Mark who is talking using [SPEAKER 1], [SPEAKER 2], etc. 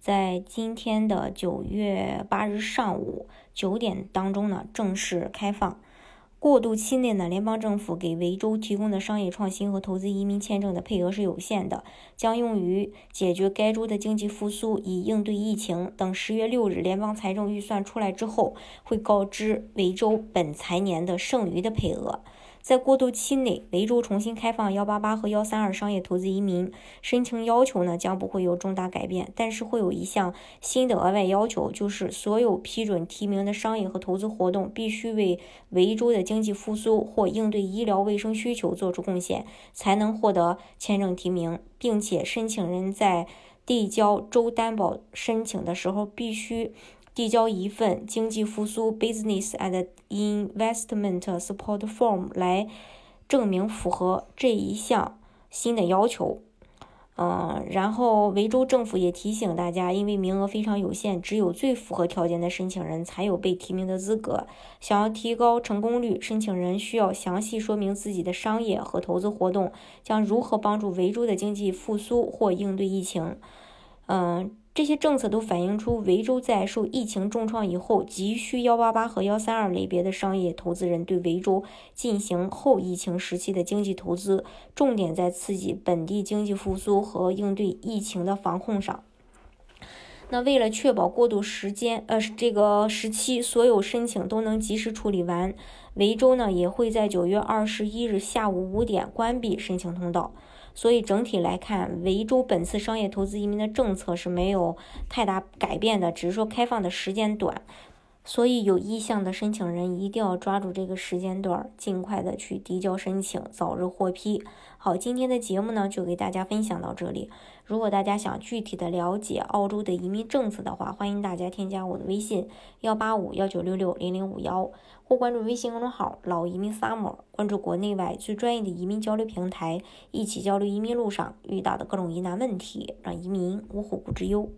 [SPEAKER 1] 在今天的九月八日上午九点当中呢，正式开放。过渡期内呢，联邦政府给维州提供的商业创新和投资移民签证的配额是有限的，将用于解决该州的经济复苏，以应对疫情。等十月六日联邦财政预算出来之后，会告知维州本财年的剩余的配额。在过渡期内，维州重新开放幺八八和幺三二商业投资移民申请要求呢，将不会有重大改变，但是会有一项新的额外要求，就是所有批准提名的商业和投资活动必须为维州的经济复苏或应对医疗卫生需求做出贡献，才能获得签证提名，并且申请人在递交州担保申请的时候必须。递交一份经济复苏 （Business and Investment Support Form） 来证明符合这一项新的要求。嗯，然后维州政府也提醒大家，因为名额非常有限，只有最符合条件的申请人才有被提名的资格。想要提高成功率，申请人需要详细说明自己的商业和投资活动将如何帮助维州的经济复苏或应对疫情。嗯。这些政策都反映出维州在受疫情重创以后，急需幺八八和幺三二类别的商业投资人对维州进行后疫情时期的经济投资，重点在刺激本地经济复苏和应对疫情的防控上。那为了确保过渡时间，呃，这个时期所有申请都能及时处理完，维州呢也会在九月二十一日下午五点关闭申请通道。所以整体来看，维州本次商业投资移民的政策是没有太大改变的，只是说开放的时间短。所以有意向的申请人一定要抓住这个时间段，尽快的去递交申请，早日获批。好，今天的节目呢就给大家分享到这里。如果大家想具体的了解澳洲的移民政策的话，欢迎大家添加我的微信幺八五幺九六六零零五幺，或关注微信公众号老移民 summer，关注国内外最专业的移民交流平台，一起交流移民路上遇到的各种疑难问题，让移民无后顾之忧。